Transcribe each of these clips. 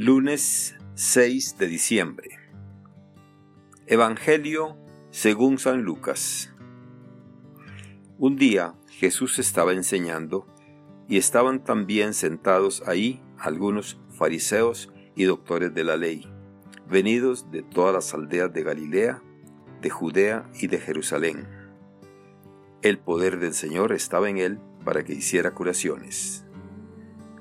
Lunes 6 de diciembre. Evangelio según San Lucas. Un día Jesús estaba enseñando y estaban también sentados ahí algunos fariseos y doctores de la ley, venidos de todas las aldeas de Galilea, de Judea y de Jerusalén. El poder del Señor estaba en él para que hiciera curaciones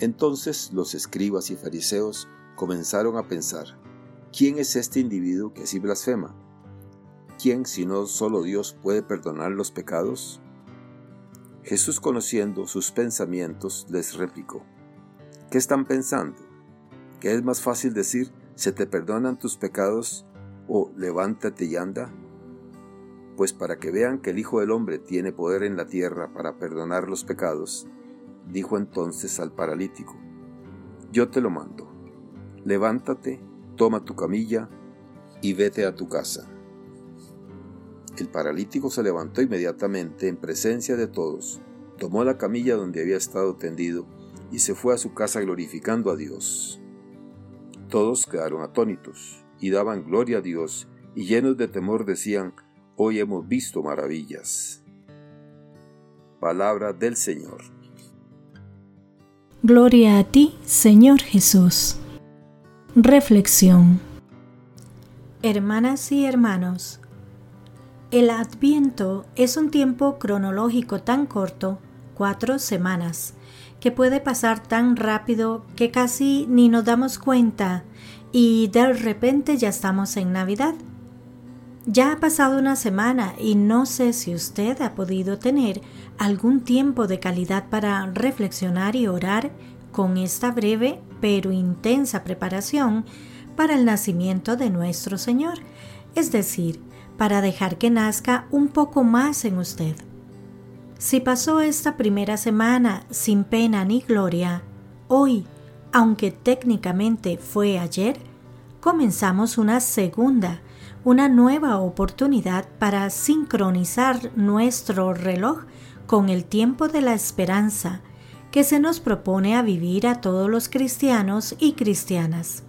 Entonces los escribas y fariseos comenzaron a pensar, ¿quién es este individuo que así blasfema? ¿Quién sino solo Dios puede perdonar los pecados? Jesús conociendo sus pensamientos les replicó, ¿qué están pensando? ¿Que es más fácil decir, se te perdonan tus pecados o levántate y anda? Pues para que vean que el Hijo del Hombre tiene poder en la tierra para perdonar los pecados, dijo entonces al paralítico, Yo te lo mando, levántate, toma tu camilla y vete a tu casa. El paralítico se levantó inmediatamente en presencia de todos, tomó la camilla donde había estado tendido y se fue a su casa glorificando a Dios. Todos quedaron atónitos y daban gloria a Dios y llenos de temor decían, Hoy hemos visto maravillas. Palabra del Señor. Gloria a ti, Señor Jesús. Reflexión. Hermanas y hermanos, el Adviento es un tiempo cronológico tan corto, cuatro semanas, que puede pasar tan rápido que casi ni nos damos cuenta y de repente ya estamos en Navidad. Ya ha pasado una semana y no sé si usted ha podido tener algún tiempo de calidad para reflexionar y orar con esta breve pero intensa preparación para el nacimiento de nuestro Señor, es decir, para dejar que nazca un poco más en usted. Si pasó esta primera semana sin pena ni gloria, hoy, aunque técnicamente fue ayer, comenzamos una segunda una nueva oportunidad para sincronizar nuestro reloj con el tiempo de la esperanza que se nos propone a vivir a todos los cristianos y cristianas.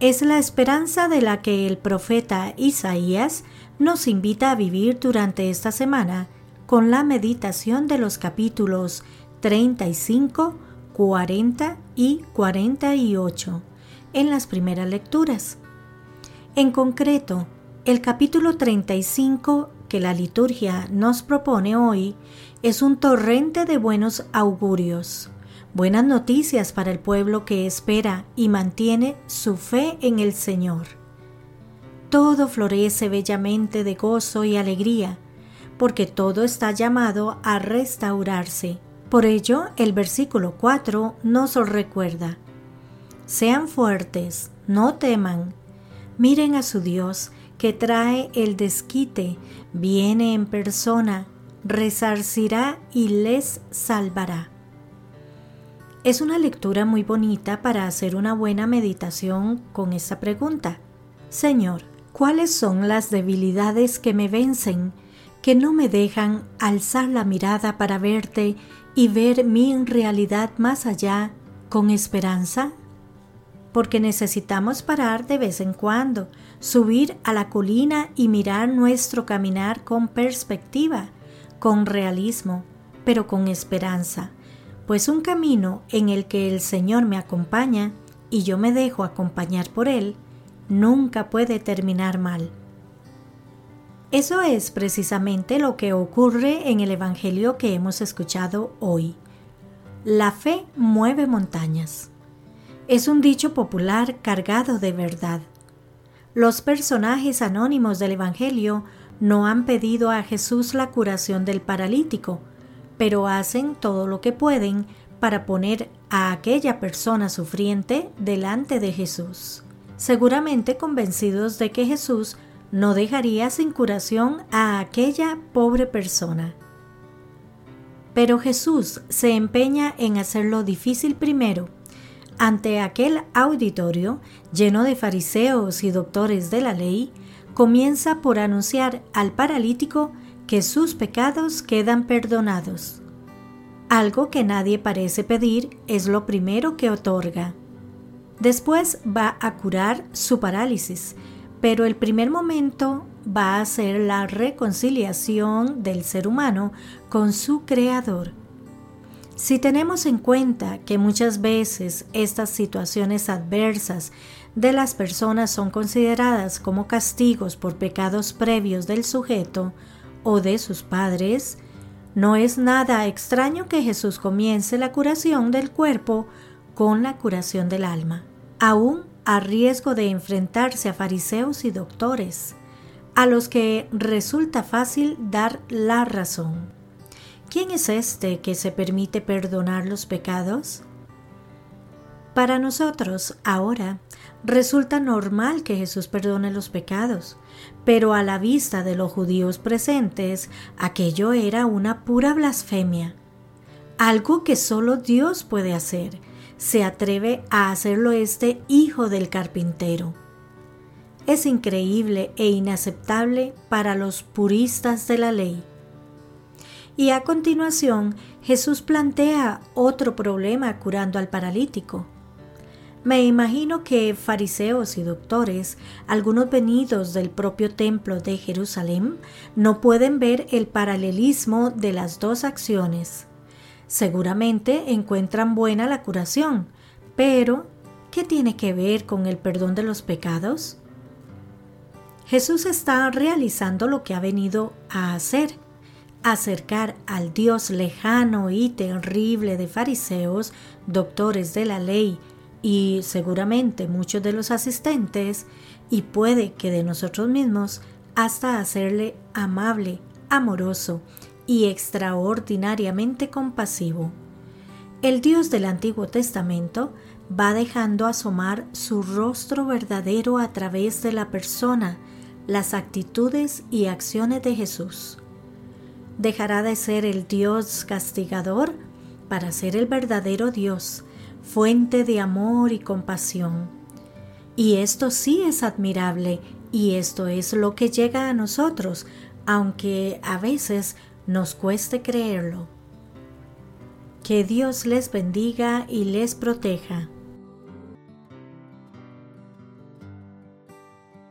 Es la esperanza de la que el profeta Isaías nos invita a vivir durante esta semana con la meditación de los capítulos 35, 40 y 48 en las primeras lecturas. En concreto, el capítulo 35 que la liturgia nos propone hoy es un torrente de buenos augurios, buenas noticias para el pueblo que espera y mantiene su fe en el Señor. Todo florece bellamente de gozo y alegría, porque todo está llamado a restaurarse. Por ello, el versículo 4 nos recuerda, Sean fuertes, no teman, Miren a su Dios que trae el desquite, viene en persona, resarcirá y les salvará. Es una lectura muy bonita para hacer una buena meditación con esta pregunta. Señor, ¿cuáles son las debilidades que me vencen, que no me dejan alzar la mirada para verte y ver mi realidad más allá con esperanza? Porque necesitamos parar de vez en cuando, subir a la colina y mirar nuestro caminar con perspectiva, con realismo, pero con esperanza, pues un camino en el que el Señor me acompaña y yo me dejo acompañar por Él, nunca puede terminar mal. Eso es precisamente lo que ocurre en el Evangelio que hemos escuchado hoy. La fe mueve montañas es un dicho popular cargado de verdad. Los personajes anónimos del Evangelio no han pedido a Jesús la curación del paralítico, pero hacen todo lo que pueden para poner a aquella persona sufriente delante de Jesús, seguramente convencidos de que Jesús no dejaría sin curación a aquella pobre persona. Pero Jesús se empeña en hacerlo difícil primero. Ante aquel auditorio lleno de fariseos y doctores de la ley, comienza por anunciar al paralítico que sus pecados quedan perdonados. Algo que nadie parece pedir es lo primero que otorga. Después va a curar su parálisis, pero el primer momento va a ser la reconciliación del ser humano con su creador. Si tenemos en cuenta que muchas veces estas situaciones adversas de las personas son consideradas como castigos por pecados previos del sujeto o de sus padres, no es nada extraño que Jesús comience la curación del cuerpo con la curación del alma, aún a riesgo de enfrentarse a fariseos y doctores, a los que resulta fácil dar la razón. ¿Quién es este que se permite perdonar los pecados? Para nosotros, ahora, resulta normal que Jesús perdone los pecados, pero a la vista de los judíos presentes, aquello era una pura blasfemia, algo que solo Dios puede hacer. Se atreve a hacerlo este hijo del carpintero. Es increíble e inaceptable para los puristas de la ley. Y a continuación, Jesús plantea otro problema curando al paralítico. Me imagino que fariseos y doctores, algunos venidos del propio templo de Jerusalén, no pueden ver el paralelismo de las dos acciones. Seguramente encuentran buena la curación, pero ¿qué tiene que ver con el perdón de los pecados? Jesús está realizando lo que ha venido a hacer, acercar al Dios lejano y terrible de fariseos, doctores de la ley, y seguramente muchos de los asistentes, y puede que de nosotros mismos, hasta hacerle amable, amoroso y extraordinariamente compasivo. El Dios del Antiguo Testamento va dejando asomar su rostro verdadero a través de la persona, las actitudes y acciones de Jesús. Dejará de ser el Dios castigador para ser el verdadero Dios, fuente de amor y compasión. Y esto sí es admirable y esto es lo que llega a nosotros, aunque a veces nos cueste creerlo. Que Dios les bendiga y les proteja.